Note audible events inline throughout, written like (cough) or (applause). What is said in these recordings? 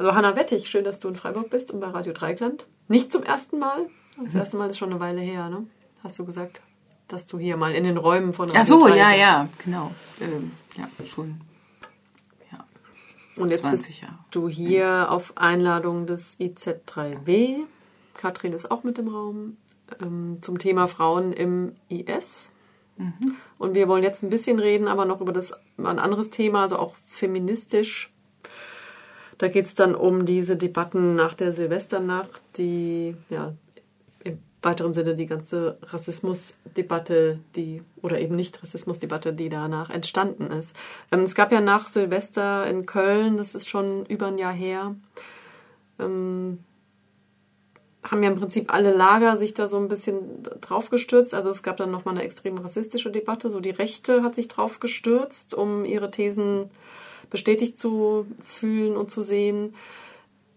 Also Hanna Wettig, schön, dass du in Freiburg bist und bei Radio Dreikland. Nicht zum ersten Mal. Das erste Mal ist schon eine Weile her, ne? Hast du gesagt, dass du hier mal in den Räumen von Radio Ach so, ja, ja, genau. Ähm, ja, schon. Ja. Und jetzt bist Jahre. du hier auf Einladung des IZ3W. Katrin ist auch mit im Raum ähm, zum Thema Frauen im IS. Mhm. Und wir wollen jetzt ein bisschen reden, aber noch über das ein anderes Thema, also auch feministisch. Da geht es dann um diese Debatten nach der Silvesternacht, die ja im weiteren Sinne die ganze Rassismusdebatte, die oder eben nicht Rassismusdebatte, die danach entstanden ist. Ähm, es gab ja nach Silvester in Köln, das ist schon über ein Jahr her, ähm, haben ja im Prinzip alle Lager sich da so ein bisschen draufgestürzt. Also es gab dann nochmal eine extrem rassistische Debatte. So die Rechte hat sich draufgestürzt, um ihre Thesen bestätigt zu fühlen und zu sehen.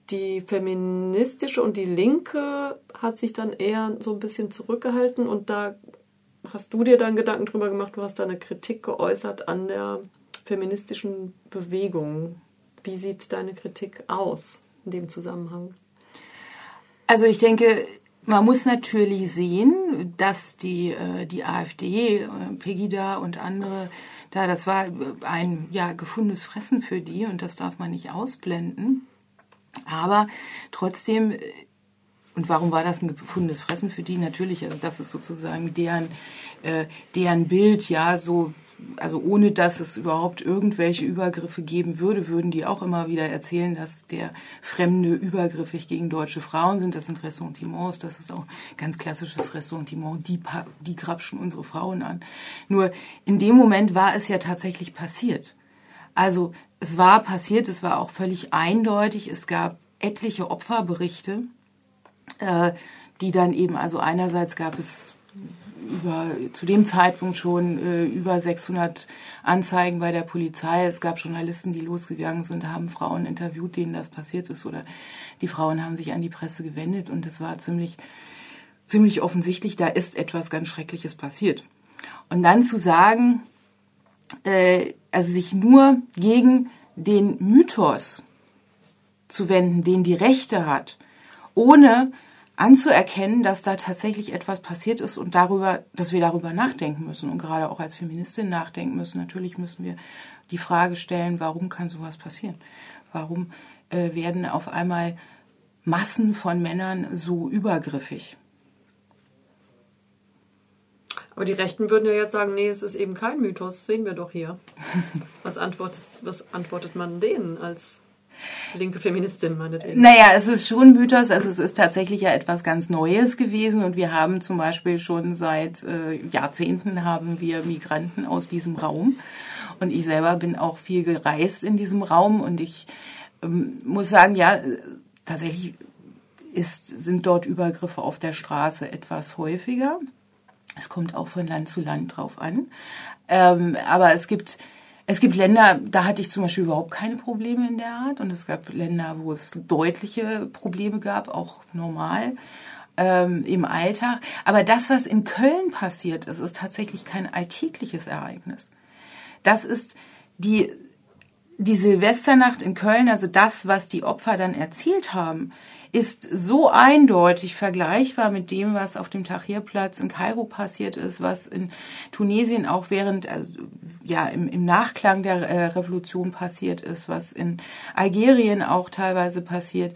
Die feministische und die Linke hat sich dann eher so ein bisschen zurückgehalten und da hast du dir dann Gedanken drüber gemacht, du hast da eine Kritik geäußert an der feministischen Bewegung. Wie sieht deine Kritik aus in dem Zusammenhang? Also ich denke, man muss natürlich sehen, dass die, äh, die AfD, äh, Pegida und andere, da das war ein ja, gefundenes Fressen für die und das darf man nicht ausblenden. Aber trotzdem, äh, und warum war das ein gefundenes Fressen für die? Natürlich, also das ist sozusagen deren, äh, deren Bild, ja, so also ohne dass es überhaupt irgendwelche Übergriffe geben würde, würden die auch immer wieder erzählen, dass der Fremde übergriffig gegen deutsche Frauen sind. Das sind Ressentiments, das ist auch ganz klassisches Ressentiment. Die, die grapschen unsere Frauen an. Nur in dem Moment war es ja tatsächlich passiert. Also es war passiert, es war auch völlig eindeutig. Es gab etliche Opferberichte, äh, die dann eben, also einerseits gab es über, zu dem Zeitpunkt schon äh, über 600 Anzeigen bei der Polizei. Es gab Journalisten, die losgegangen sind, haben Frauen interviewt, denen das passiert ist, oder die Frauen haben sich an die Presse gewendet und es war ziemlich, ziemlich offensichtlich, da ist etwas ganz Schreckliches passiert. Und dann zu sagen, äh, also sich nur gegen den Mythos zu wenden, den die Rechte hat, ohne anzuerkennen, dass da tatsächlich etwas passiert ist und darüber, dass wir darüber nachdenken müssen und gerade auch als Feministin nachdenken müssen. Natürlich müssen wir die Frage stellen, warum kann sowas passieren? Warum äh, werden auf einmal Massen von Männern so übergriffig? Aber die Rechten würden ja jetzt sagen, nee, es ist eben kein Mythos, sehen wir doch hier. (laughs) Was antwortet, was antwortet man denen als linke Feministin meinetwegen. Naja, es ist schon Mythos, also es ist tatsächlich ja etwas ganz Neues gewesen und wir haben zum Beispiel schon seit äh, Jahrzehnten haben wir Migranten aus diesem Raum und ich selber bin auch viel gereist in diesem Raum und ich ähm, muss sagen, ja, tatsächlich ist, sind dort Übergriffe auf der Straße etwas häufiger. Es kommt auch von Land zu Land drauf an. Ähm, aber es gibt es gibt Länder, da hatte ich zum Beispiel überhaupt keine Probleme in der Art. Und es gab Länder, wo es deutliche Probleme gab, auch normal ähm, im Alltag. Aber das, was in Köln passiert ist, ist tatsächlich kein alltägliches Ereignis. Das ist die, die Silvesternacht in Köln, also das, was die Opfer dann erzählt haben, ist so eindeutig vergleichbar mit dem, was auf dem Tahrirplatz in Kairo passiert ist, was in Tunesien auch während, also, ja, im, im Nachklang der äh, Revolution passiert ist, was in Algerien auch teilweise passiert,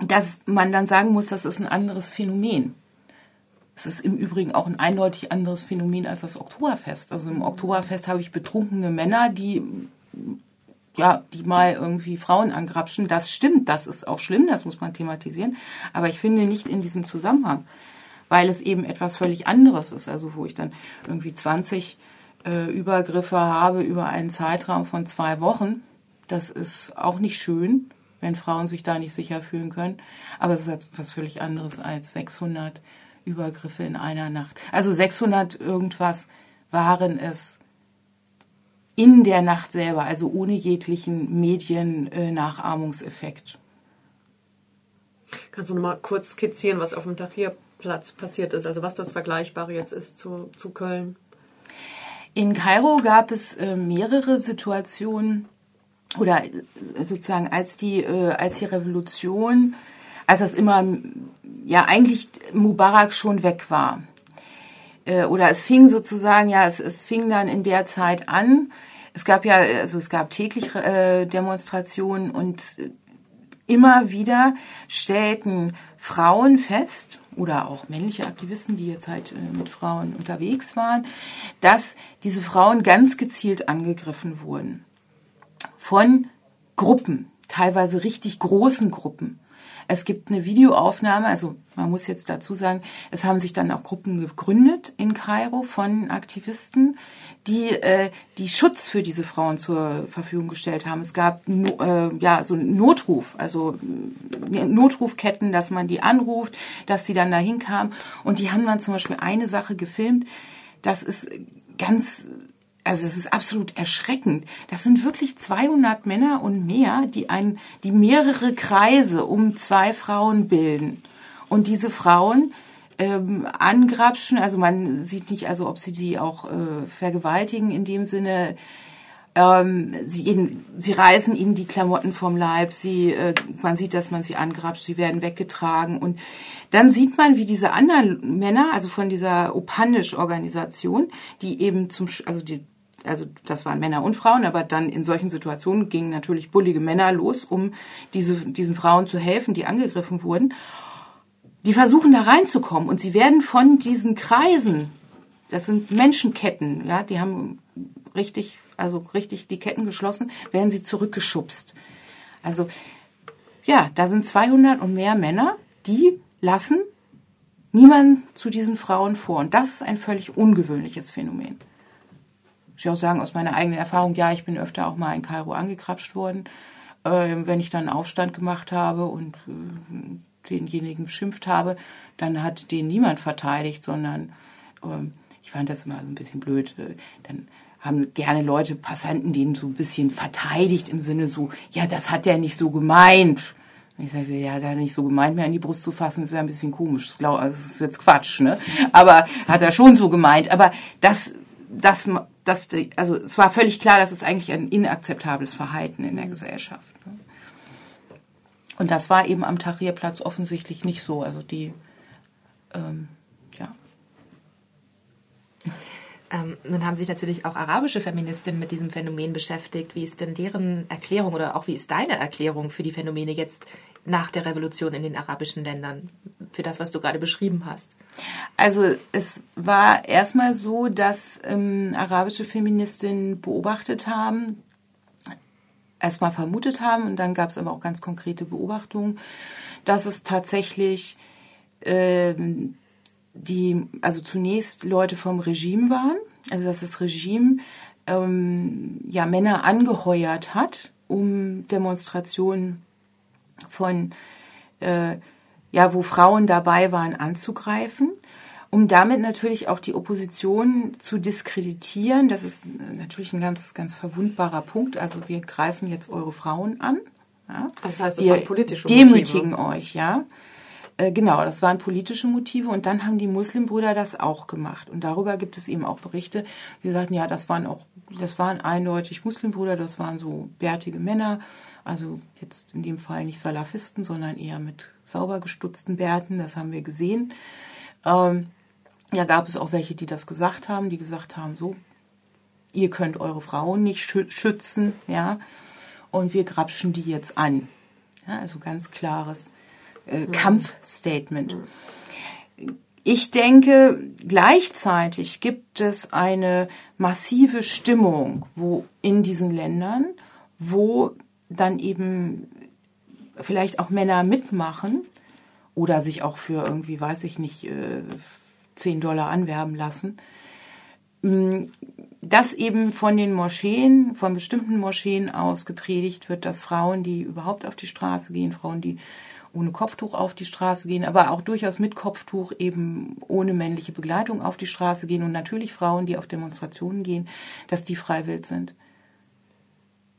dass man dann sagen muss, das ist ein anderes Phänomen. Es ist im Übrigen auch ein eindeutig anderes Phänomen als das Oktoberfest. Also im Oktoberfest habe ich betrunkene Männer, die ja, die mal irgendwie Frauen angrapschen. Das stimmt, das ist auch schlimm, das muss man thematisieren. Aber ich finde nicht in diesem Zusammenhang, weil es eben etwas völlig anderes ist. Also wo ich dann irgendwie 20 äh, Übergriffe habe über einen Zeitraum von zwei Wochen. Das ist auch nicht schön, wenn Frauen sich da nicht sicher fühlen können. Aber es ist etwas völlig anderes als 600 Übergriffe in einer Nacht. Also 600 irgendwas waren es in der Nacht selber, also ohne jeglichen Mediennachahmungseffekt. Kannst du noch mal kurz skizzieren, was auf dem Tahrirplatz passiert ist, also was das Vergleichbare jetzt ist zu, zu Köln? In Kairo gab es äh, mehrere Situationen, oder sozusagen als die, äh, als die Revolution, als das immer, ja eigentlich Mubarak schon weg war. Äh, oder es fing sozusagen, ja, es, es fing dann in der Zeit an. Es gab ja, also es gab täglich äh, Demonstrationen und immer wieder stellten Frauen fest, oder auch männliche Aktivisten, die jetzt halt äh, mit Frauen unterwegs waren, dass diese Frauen ganz gezielt angegriffen wurden von Gruppen, teilweise richtig großen Gruppen. Es gibt eine Videoaufnahme, also man muss jetzt dazu sagen, es haben sich dann auch Gruppen gegründet in Kairo von Aktivisten, die äh, die Schutz für diese Frauen zur Verfügung gestellt haben. Es gab äh, ja so einen Notruf, also äh, Notrufketten, dass man die anruft, dass sie dann dahin kamen und die haben dann zum Beispiel eine Sache gefilmt. Das ist ganz also es ist absolut erschreckend. Das sind wirklich 200 Männer und mehr, die ein, die mehrere Kreise um zwei Frauen bilden. Und diese Frauen ähm, angrapschen, also man sieht nicht, also ob sie die auch äh, vergewaltigen in dem Sinne. Ähm, sie, sie reißen ihnen die Klamotten vom Leib, sie, äh, man sieht, dass man sie angrapscht, sie werden weggetragen und dann sieht man, wie diese anderen Männer, also von dieser Opanisch-Organisation, die eben zum, also die also das waren Männer und Frauen, aber dann in solchen Situationen gingen natürlich bullige Männer los, um diese, diesen Frauen zu helfen, die angegriffen wurden. Die versuchen da reinzukommen und sie werden von diesen Kreisen, das sind Menschenketten, ja, die haben richtig, also richtig die Ketten geschlossen, werden sie zurückgeschubst. Also ja, da sind 200 und mehr Männer, die lassen niemanden zu diesen Frauen vor. Und das ist ein völlig ungewöhnliches Phänomen muss ich auch sagen, aus meiner eigenen Erfahrung, ja, ich bin öfter auch mal in Kairo angekrapscht worden, äh, wenn ich dann Aufstand gemacht habe und äh, denjenigen beschimpft habe, dann hat den niemand verteidigt, sondern äh, ich fand das immer so ein bisschen blöd. Äh, dann haben gerne Leute, Passanten, den so ein bisschen verteidigt im Sinne so, ja, das hat der nicht so gemeint. Und ich sage, ja, der hat nicht so gemeint, mir an die Brust zu fassen, ist ja ein bisschen komisch. Das, das ist jetzt Quatsch, ne? Aber hat er schon so gemeint. Aber das, das dass die, also es war völlig klar, dass es eigentlich ein inakzeptables Verhalten in der Gesellschaft. Ne? Und das war eben am Tahrirplatz offensichtlich nicht so. Also die, ähm, ja. Ähm, nun haben sich natürlich auch arabische Feministinnen mit diesem Phänomen beschäftigt. Wie ist denn deren Erklärung oder auch wie ist deine Erklärung für die Phänomene jetzt nach der Revolution in den arabischen Ländern? Für das, was du gerade beschrieben hast. Also es war erstmal so, dass ähm, arabische Feministinnen beobachtet haben, erstmal vermutet haben und dann gab es aber auch ganz konkrete Beobachtungen, dass es tatsächlich ähm, die, also zunächst Leute vom Regime waren, also dass das Regime ähm, ja Männer angeheuert hat, um Demonstrationen von äh, ja, wo Frauen dabei waren, anzugreifen, um damit natürlich auch die Opposition zu diskreditieren. Das ist natürlich ein ganz, ganz verwundbarer Punkt. Also wir greifen jetzt eure Frauen an. Ja. Das heißt, das wir politische demütigen Motive. euch, ja. Äh, genau, das waren politische Motive und dann haben die Muslimbrüder das auch gemacht und darüber gibt es eben auch Berichte, die sagten, ja, das waren auch, das waren eindeutig Muslimbrüder, das waren so bärtige Männer, also jetzt in dem Fall nicht Salafisten, sondern eher mit sauber gestutzten Bärten, das haben wir gesehen. Ähm, ja, gab es auch welche, die das gesagt haben, die gesagt haben, so, ihr könnt eure Frauen nicht schützen, ja, und wir grapschen die jetzt an. Ja, also ganz klares äh, mhm. Kampfstatement. Ich denke, gleichzeitig gibt es eine massive Stimmung, wo in diesen Ländern, wo dann eben vielleicht auch Männer mitmachen oder sich auch für irgendwie, weiß ich nicht, 10 äh, Dollar anwerben lassen, mm, dass eben von den Moscheen, von bestimmten Moscheen aus gepredigt wird, dass Frauen, die überhaupt auf die Straße gehen, Frauen, die ohne Kopftuch auf die Straße gehen, aber auch durchaus mit Kopftuch eben ohne männliche Begleitung auf die Straße gehen und natürlich Frauen, die auf Demonstrationen gehen, dass die freiwillig sind.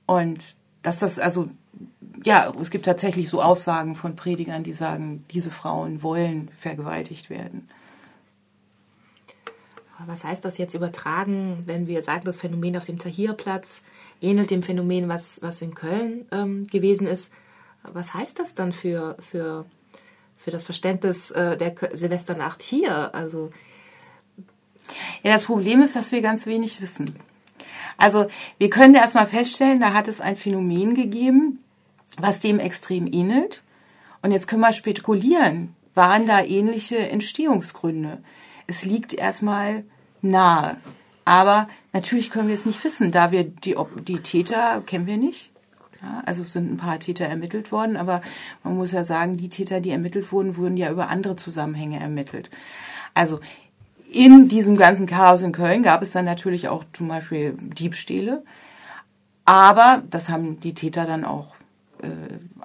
Und dass das also, ja, es gibt tatsächlich so Aussagen von Predigern, die sagen, diese Frauen wollen vergewaltigt werden. Was heißt das jetzt übertragen, wenn wir sagen, das Phänomen auf dem Tahrirplatz ähnelt dem Phänomen, was, was in Köln ähm, gewesen ist? Was heißt das dann für, für, für das Verständnis äh, der Silvesternacht hier? Also ja, das Problem ist, dass wir ganz wenig wissen. Also wir können erstmal feststellen, da hat es ein Phänomen gegeben, was dem extrem ähnelt. Und jetzt können wir spekulieren, waren da ähnliche Entstehungsgründe? Es liegt erstmal nahe. Aber natürlich können wir es nicht wissen, da wir die, die Täter kennen wir nicht. Ja, also es sind ein paar Täter ermittelt worden, aber man muss ja sagen, die Täter, die ermittelt wurden, wurden ja über andere Zusammenhänge ermittelt. Also in diesem ganzen Chaos in Köln gab es dann natürlich auch zum Beispiel Diebstähle. Aber, das haben die Täter dann auch äh,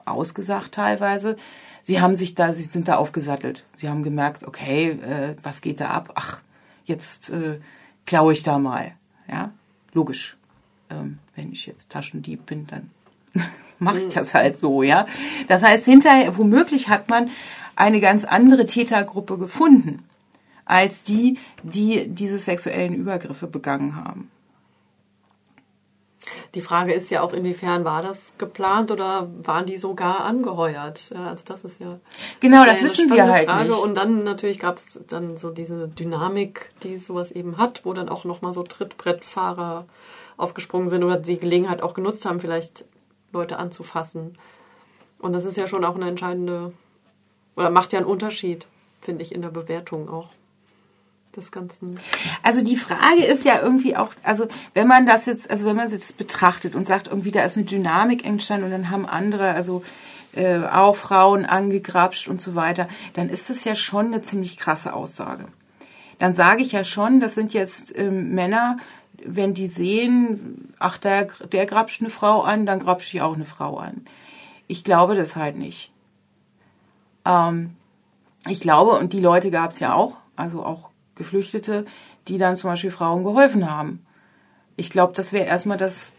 ausgesagt teilweise, sie haben sich da, sie sind da aufgesattelt. Sie haben gemerkt, okay, äh, was geht da ab? Ach, jetzt äh, klaue ich da mal. Ja, logisch. Ähm, wenn ich jetzt Taschendieb bin, dann (laughs) mache ich das halt so, ja. Das heißt, hinterher, womöglich hat man eine ganz andere Tätergruppe gefunden als die, die diese sexuellen Übergriffe begangen haben. Die Frage ist ja auch, inwiefern war das geplant oder waren die sogar angeheuert? Also das ist ja genau, das, das wissen wir halt Frage. nicht. Und dann natürlich gab es dann so diese Dynamik, die sowas eben hat, wo dann auch noch mal so Trittbrettfahrer aufgesprungen sind oder die Gelegenheit auch genutzt haben, vielleicht Leute anzufassen. Und das ist ja schon auch eine entscheidende oder macht ja einen Unterschied, finde ich, in der Bewertung auch des Ganzen. Also die Frage ist ja irgendwie auch, also wenn man das jetzt, also wenn man es jetzt betrachtet und sagt, irgendwie da ist eine Dynamik entstanden und dann haben andere, also äh, auch Frauen angegrapscht und so weiter, dann ist das ja schon eine ziemlich krasse Aussage. Dann sage ich ja schon, das sind jetzt ähm, Männer, wenn die sehen, ach, der, der grapscht eine Frau an, dann grapsche ich auch eine Frau an. Ich glaube das halt nicht. Ähm, ich glaube, und die Leute gab es ja auch, also auch Geflüchtete, die dann zum Beispiel Frauen geholfen haben. Ich glaube, das wäre erstmal das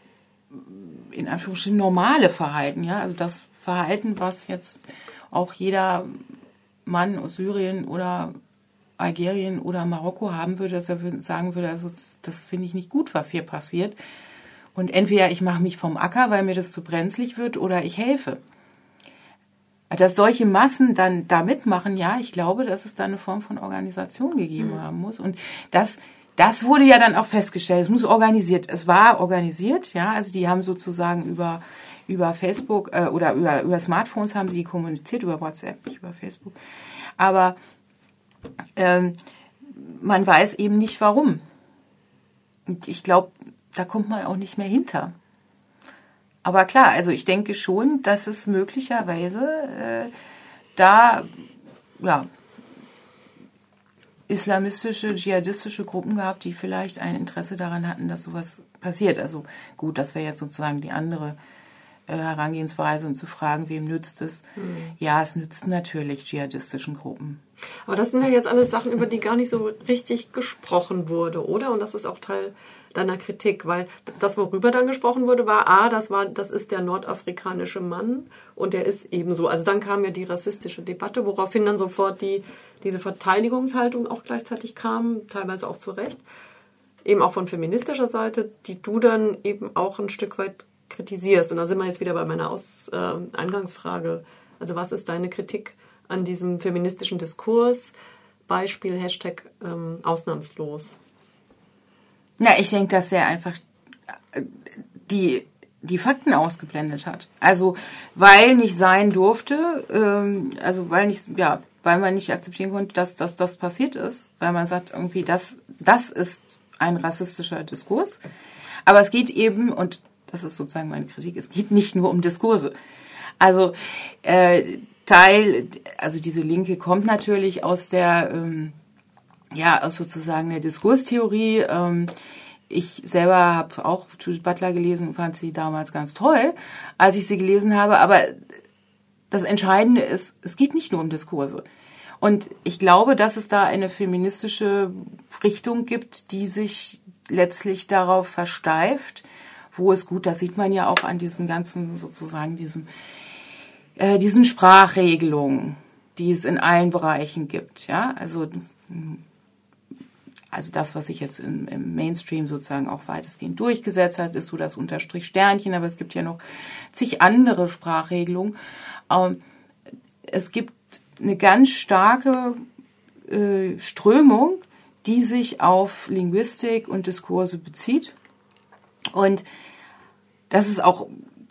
in Anführungsstrichen normale Verhalten, ja, also das Verhalten, was jetzt auch jeder Mann aus Syrien oder Algerien oder Marokko haben würde, dass er sagen würde, also das, das finde ich nicht gut, was hier passiert. Und entweder ich mache mich vom Acker, weil mir das zu brenzlig wird, oder ich helfe. Dass solche Massen dann da mitmachen, ja, ich glaube, dass es da eine Form von Organisation gegeben mhm. haben muss. Und das, das wurde ja dann auch festgestellt. Es muss organisiert, es war organisiert, ja, also die haben sozusagen über, über Facebook äh, oder über, über Smartphones haben sie kommuniziert, über WhatsApp, nicht über Facebook. Aber ähm, man weiß eben nicht warum. Und ich glaube, da kommt man auch nicht mehr hinter. Aber klar, also ich denke schon, dass es möglicherweise äh, da ja, islamistische, dschihadistische Gruppen gab, die vielleicht ein Interesse daran hatten, dass sowas passiert. Also gut, das wäre jetzt sozusagen die andere Herangehensweise und zu fragen, wem nützt es? Mhm. Ja, es nützt natürlich dschihadistischen Gruppen. Aber das sind ja jetzt alles Sachen, über die gar nicht so richtig gesprochen wurde, oder? Und das ist auch Teil deiner Kritik, weil das, worüber dann gesprochen wurde, war, ah, das war, das ist der nordafrikanische Mann und der ist ebenso. Also dann kam ja die rassistische Debatte, woraufhin dann sofort die, diese Verteidigungshaltung auch gleichzeitig kam, teilweise auch zu Recht, eben auch von feministischer Seite, die du dann eben auch ein Stück weit kritisierst. Und da sind wir jetzt wieder bei meiner Aus, äh, Eingangsfrage. Also was ist deine Kritik an diesem feministischen Diskurs? Beispiel Hashtag ähm, ausnahmslos. Na, ich denke, dass er einfach äh, die, die Fakten ausgeblendet hat. Also, weil nicht sein durfte, ähm, also weil nicht, ja, weil man nicht akzeptieren konnte, dass, dass das passiert ist, weil man sagt, irgendwie, das, das ist ein rassistischer Diskurs. Aber es geht eben, und das ist sozusagen meine Kritik, es geht nicht nur um Diskurse. Also äh, Teil, also diese Linke kommt natürlich aus der ähm, ja, sozusagen eine Diskurstheorie. Ähm, ich selber habe auch Judith Butler gelesen und fand sie damals ganz toll, als ich sie gelesen habe. Aber das Entscheidende ist, es geht nicht nur um Diskurse. Und ich glaube, dass es da eine feministische Richtung gibt, die sich letztlich darauf versteift, wo es gut, das sieht man ja auch an diesen ganzen, sozusagen, diesem, äh, diesen Sprachregelungen, die es in allen Bereichen gibt. Ja, also also das, was sich jetzt im, im, Mainstream sozusagen auch weitestgehend durchgesetzt hat, ist so das Unterstrich Sternchen, aber es gibt ja noch zig andere Sprachregelungen. Ähm, es gibt eine ganz starke äh, Strömung, die sich auf Linguistik und Diskurse bezieht. Und das ist auch,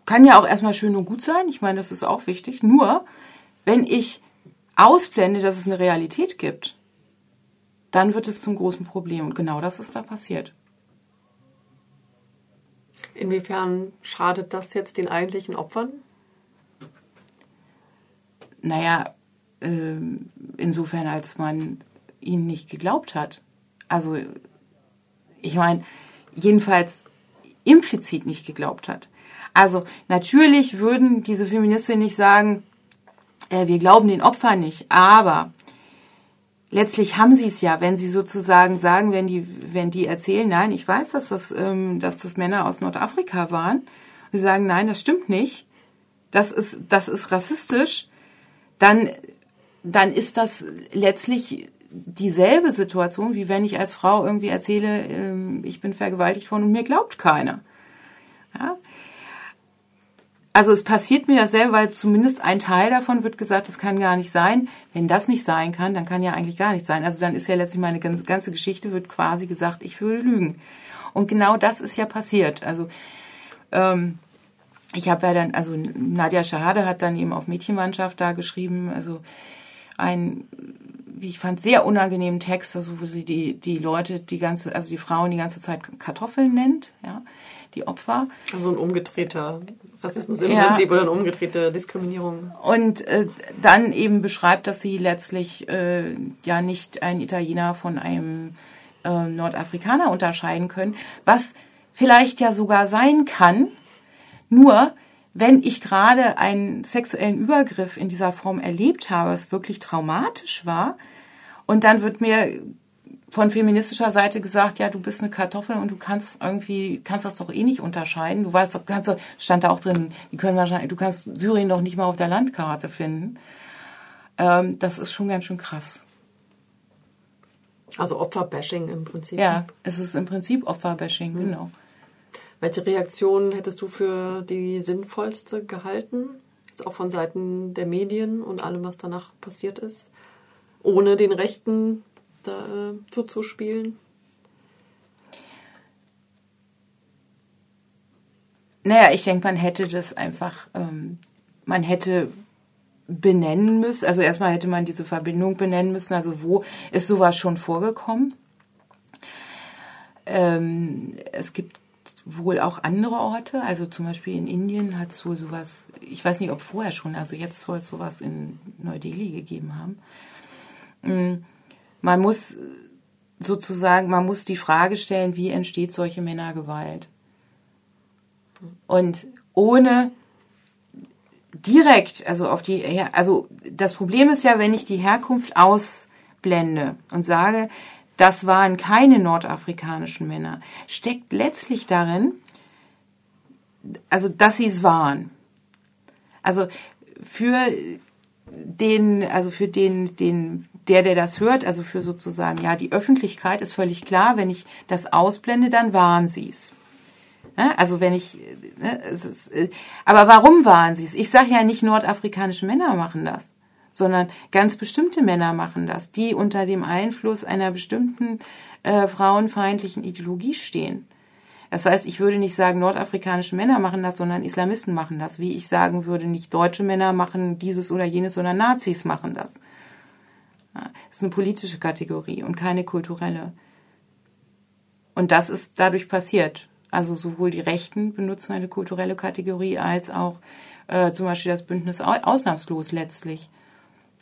kann ja auch erstmal schön und gut sein. Ich meine, das ist auch wichtig. Nur, wenn ich ausblende, dass es eine Realität gibt, dann wird es zum großen Problem. Und genau das ist da passiert. Inwiefern schadet das jetzt den eigentlichen Opfern? Naja, äh, insofern, als man ihnen nicht geglaubt hat. Also, ich meine, jedenfalls implizit nicht geglaubt hat. Also, natürlich würden diese Feministinnen nicht sagen, äh, wir glauben den Opfern nicht, aber letztlich haben sie es ja, wenn sie sozusagen sagen, wenn die, wenn die erzählen, nein, ich weiß, dass das, ähm, dass das Männer aus Nordafrika waren, und sie sagen, nein, das stimmt nicht, das ist, das ist rassistisch, dann, dann ist das letztlich dieselbe Situation, wie wenn ich als Frau irgendwie erzähle, ähm, ich bin vergewaltigt worden und mir glaubt keiner. Ja? Also es passiert mir dasselbe, weil zumindest ein Teil davon wird gesagt, das kann gar nicht sein. Wenn das nicht sein kann, dann kann ja eigentlich gar nicht sein. Also dann ist ja letztlich meine ganze Geschichte, wird quasi gesagt, ich würde lügen. Und genau das ist ja passiert. Also ähm, ich habe ja dann, also Nadja Schahade hat dann eben auf Mädchenmannschaft da geschrieben, also ein, wie ich fand, sehr unangenehmen Text, also wo sie die, die Leute, die ganze, also die Frauen die ganze Zeit Kartoffeln nennt, ja die Opfer. Also ein umgedrehter Rassismus im ja. Prinzip oder eine umgedrehte Diskriminierung. Und äh, dann eben beschreibt, dass sie letztlich äh, ja nicht einen Italiener von einem äh, Nordafrikaner unterscheiden können, was vielleicht ja sogar sein kann, nur wenn ich gerade einen sexuellen Übergriff in dieser Form erlebt habe, es wirklich traumatisch war, und dann wird mir von feministischer Seite gesagt, ja, du bist eine Kartoffel und du kannst irgendwie, kannst das doch eh nicht unterscheiden. Du weißt doch, kannst, stand da auch drin, die können wahrscheinlich, du kannst Syrien doch nicht mal auf der Landkarte finden. Ähm, das ist schon ganz schön krass. Also Opferbashing im Prinzip. Ja, es ist im Prinzip Opferbashing, mhm. genau. Welche Reaktion hättest du für die sinnvollste gehalten? Jetzt auch von Seiten der Medien und allem, was danach passiert ist? Ohne den Rechten da äh, zuzuspielen? Naja, ich denke, man hätte das einfach, ähm, man hätte benennen müssen. Also erstmal hätte man diese Verbindung benennen müssen. Also wo ist sowas schon vorgekommen? Ähm, es gibt wohl auch andere Orte. Also zum Beispiel in Indien hat es wohl sowas, ich weiß nicht, ob vorher schon, also jetzt soll es sowas in Neu-Delhi gegeben haben. Mm, man muss sozusagen, man muss die Frage stellen, wie entsteht solche Männergewalt? Und ohne direkt, also auf die, also das Problem ist ja, wenn ich die Herkunft ausblende und sage, das waren keine nordafrikanischen Männer, steckt letztlich darin, also dass sie es waren. Also für den, also für den, den der, der das hört, also für sozusagen, ja, die Öffentlichkeit ist völlig klar, wenn ich das ausblende, dann waren sie es. Ja, also wenn ich, ne, ist, äh, aber warum waren sie es? Ich sage ja nicht, nordafrikanische Männer machen das, sondern ganz bestimmte Männer machen das, die unter dem Einfluss einer bestimmten äh, frauenfeindlichen Ideologie stehen. Das heißt, ich würde nicht sagen, nordafrikanische Männer machen das, sondern Islamisten machen das. Wie ich sagen würde, nicht deutsche Männer machen dieses oder jenes, sondern Nazis machen das. Das ist eine politische Kategorie und keine kulturelle. Und das ist dadurch passiert. Also sowohl die Rechten benutzen eine kulturelle Kategorie als auch äh, zum Beispiel das Bündnis ausnahmslos letztlich.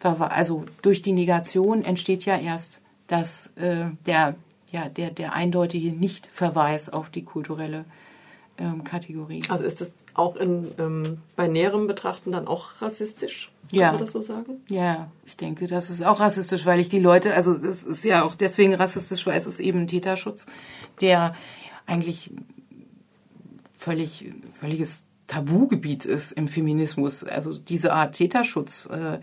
Also durch die Negation entsteht ja erst das, äh, der, ja, der, der eindeutige Nichtverweis auf die kulturelle ähm, Kategorie. Also ist das auch in, ähm, bei näherem Betrachten dann auch rassistisch? Kann ja. man das so sagen? Ja, ich denke, das ist auch rassistisch, weil ich die Leute, also es ist ja auch deswegen rassistisch, weil es ist eben ein Täterschutz, der eigentlich völlig, völliges Tabugebiet ist im Feminismus. Also diese Art Täterschutz äh,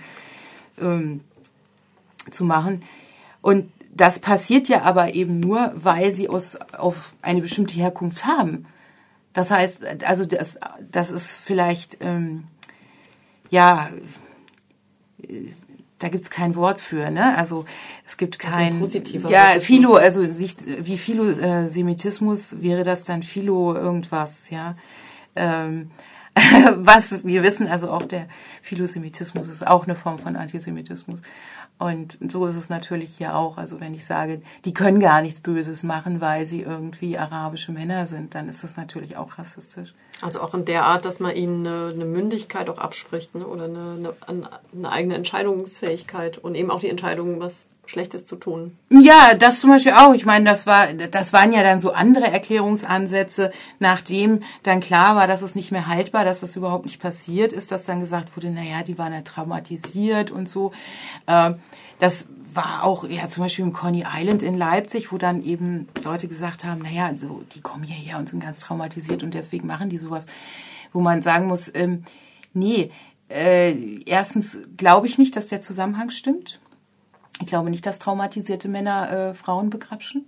ähm, zu machen. Und das passiert ja aber eben nur, weil sie aus, auf eine bestimmte Herkunft haben. Das heißt, also das, das ist vielleicht, ähm, ja, da gibt's kein Wort für, ne? Also es gibt kein also ja Philo, also nicht, wie Philosemitismus wäre das dann Philo irgendwas, ja. Ähm, (laughs) was wir wissen, also auch der Philosemitismus ist auch eine Form von Antisemitismus. Und so ist es natürlich hier auch. Also wenn ich sage, die können gar nichts Böses machen, weil sie irgendwie arabische Männer sind, dann ist das natürlich auch rassistisch. Also auch in der Art, dass man ihnen eine, eine Mündigkeit auch abspricht ne? oder eine, eine, eine eigene Entscheidungsfähigkeit und eben auch die Entscheidung, was Schlechtes zu tun. Ja, das zum Beispiel auch. Ich meine, das war, das waren ja dann so andere Erklärungsansätze, nachdem dann klar war, dass es nicht mehr haltbar, dass das überhaupt nicht passiert ist, dass dann gesagt wurde, naja, die waren ja traumatisiert und so. Ähm, das war auch ja zum Beispiel im Coney Island in Leipzig, wo dann eben Leute gesagt haben, naja, also die kommen hierher und sind ganz traumatisiert und deswegen machen die sowas, wo man sagen muss, ähm, nee, äh, erstens glaube ich nicht, dass der Zusammenhang stimmt. Ich glaube nicht, dass traumatisierte Männer äh, Frauen begrapschen.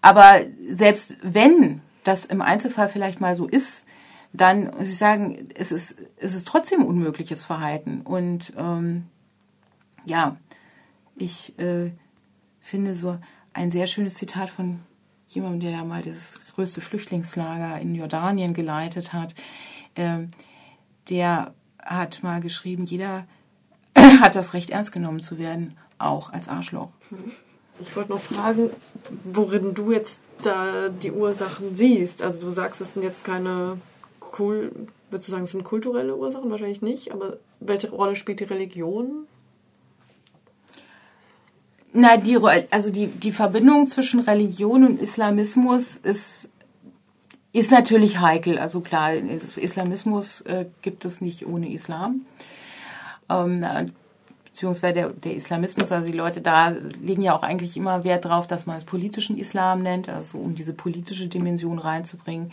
Aber selbst wenn das im Einzelfall vielleicht mal so ist, dann muss ich sagen, es ist, es ist trotzdem unmögliches Verhalten. Und ähm, ja, ich äh, finde so ein sehr schönes Zitat von jemandem, der ja mal das größte Flüchtlingslager in Jordanien geleitet hat. Ähm, der hat mal geschrieben, jeder (clears throat) hat das Recht ernst genommen zu werden auch als Arschloch. Ich wollte noch fragen, worin du jetzt da die Ursachen siehst. Also du sagst, es sind jetzt keine cool, würdest du sagen, es sind kulturelle Ursachen? Wahrscheinlich nicht, aber welche Rolle spielt die Religion? Na, die, also die, die Verbindung zwischen Religion und Islamismus ist, ist natürlich heikel. Also klar, Islamismus äh, gibt es nicht ohne Islam. Ähm, beziehungsweise der, der Islamismus, also die Leute da legen ja auch eigentlich immer Wert drauf, dass man es politischen Islam nennt, also um diese politische Dimension reinzubringen.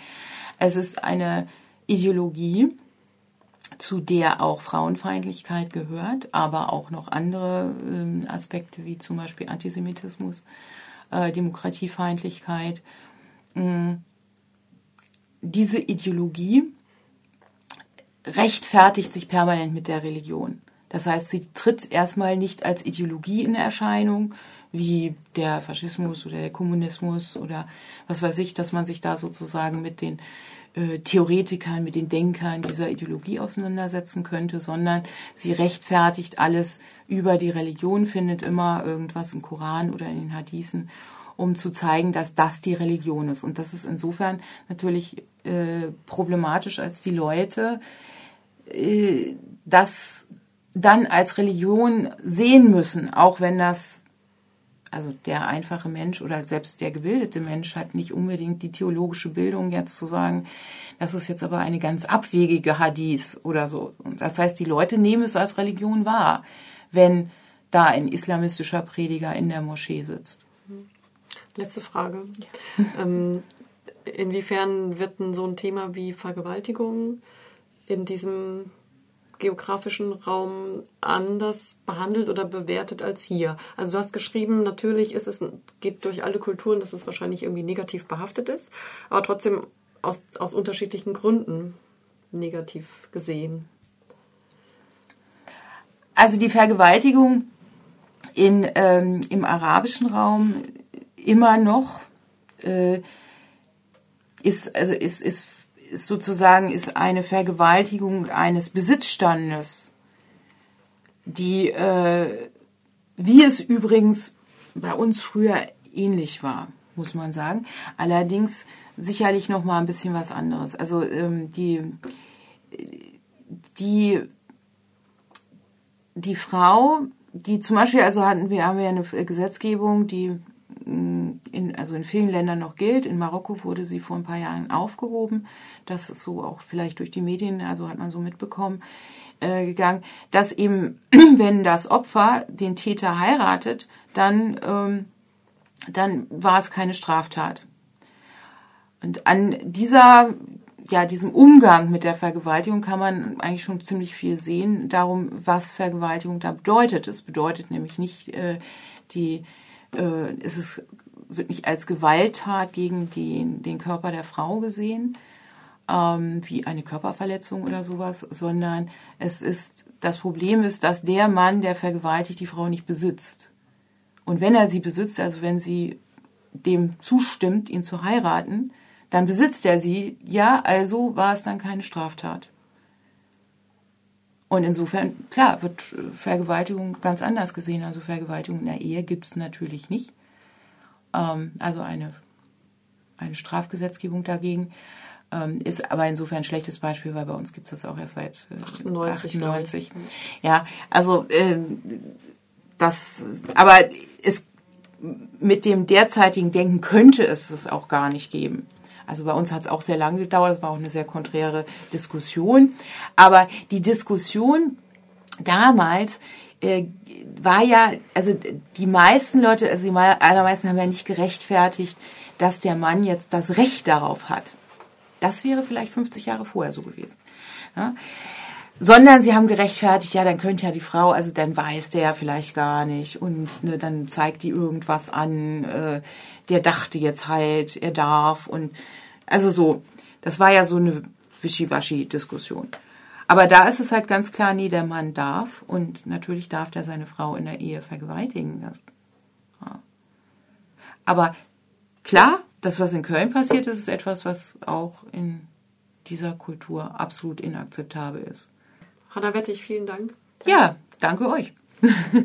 Es ist eine Ideologie, zu der auch Frauenfeindlichkeit gehört, aber auch noch andere äh, Aspekte wie zum Beispiel Antisemitismus, äh, Demokratiefeindlichkeit. Ähm, diese Ideologie rechtfertigt sich permanent mit der Religion. Das heißt, sie tritt erstmal nicht als Ideologie in Erscheinung, wie der Faschismus oder der Kommunismus oder was weiß ich, dass man sich da sozusagen mit den äh, Theoretikern, mit den Denkern dieser Ideologie auseinandersetzen könnte, sondern sie rechtfertigt alles über die Religion, findet immer irgendwas im Koran oder in den Hadithen, um zu zeigen, dass das die Religion ist. Und das ist insofern natürlich äh, problematisch, als die Leute äh, das dann als Religion sehen müssen, auch wenn das, also der einfache Mensch oder selbst der gebildete Mensch hat nicht unbedingt die theologische Bildung jetzt zu sagen, das ist jetzt aber eine ganz abwegige Hadith oder so. Das heißt, die Leute nehmen es als Religion wahr, wenn da ein islamistischer Prediger in der Moschee sitzt. Letzte Frage. Ja. Ähm, inwiefern wird denn so ein Thema wie Vergewaltigung in diesem geografischen Raum anders behandelt oder bewertet als hier. Also du hast geschrieben, natürlich ist es, geht durch alle Kulturen, dass es wahrscheinlich irgendwie negativ behaftet ist, aber trotzdem aus, aus unterschiedlichen Gründen negativ gesehen. Also die Vergewaltigung in, ähm, im arabischen Raum immer noch äh, ist, also ist, ist ist sozusagen ist eine Vergewaltigung eines Besitzstandes, die, äh, wie es übrigens bei uns früher ähnlich war, muss man sagen. Allerdings sicherlich noch mal ein bisschen was anderes. Also ähm, die die die Frau, die zum Beispiel, also hatten wir haben wir eine Gesetzgebung, die in, also in vielen Ländern noch gilt. In Marokko wurde sie vor ein paar Jahren aufgehoben. Das ist so auch vielleicht durch die Medien, also hat man so mitbekommen, äh, gegangen, dass eben, (clears throat) wenn das Opfer den Täter heiratet, dann, ähm, dann war es keine Straftat. Und an dieser, ja, diesem Umgang mit der Vergewaltigung kann man eigentlich schon ziemlich viel sehen, darum, was Vergewaltigung da bedeutet. Es bedeutet nämlich nicht äh, die äh, ist es wird nicht als Gewalttat gegen den, den Körper der Frau gesehen, ähm, wie eine Körperverletzung oder sowas, sondern es ist, das Problem ist, dass der Mann, der vergewaltigt, die Frau nicht besitzt. Und wenn er sie besitzt, also wenn sie dem zustimmt, ihn zu heiraten, dann besitzt er sie. Ja, also war es dann keine Straftat. Und insofern, klar, wird Vergewaltigung ganz anders gesehen. Also Vergewaltigung in der Ehe gibt es natürlich nicht. Ähm, also eine, eine Strafgesetzgebung dagegen. Ähm, ist aber insofern ein schlechtes Beispiel, weil bei uns gibt es das auch erst seit äh, 98. 98. Ja, also ähm, das, aber es mit dem derzeitigen Denken könnte es es auch gar nicht geben. Also bei uns hat es auch sehr lange gedauert, es war auch eine sehr konträre Diskussion. Aber die Diskussion damals äh, war ja, also die meisten Leute, also die allermeisten haben ja nicht gerechtfertigt, dass der Mann jetzt das Recht darauf hat. Das wäre vielleicht 50 Jahre vorher so gewesen. Ja? sondern sie haben gerechtfertigt, ja, dann könnte ja die Frau, also dann weiß der ja vielleicht gar nicht und ne, dann zeigt die irgendwas an, äh, der dachte jetzt halt, er darf und also so, das war ja so eine Wischiwaschi-Diskussion. Aber da ist es halt ganz klar, nee, der Mann darf und natürlich darf der seine Frau in der Ehe vergewaltigen. Aber klar, das, was in Köln passiert ist, ist etwas, was auch in dieser Kultur absolut inakzeptabel ist. Hanna Wettig, vielen Dank. Ja, danke euch. (laughs)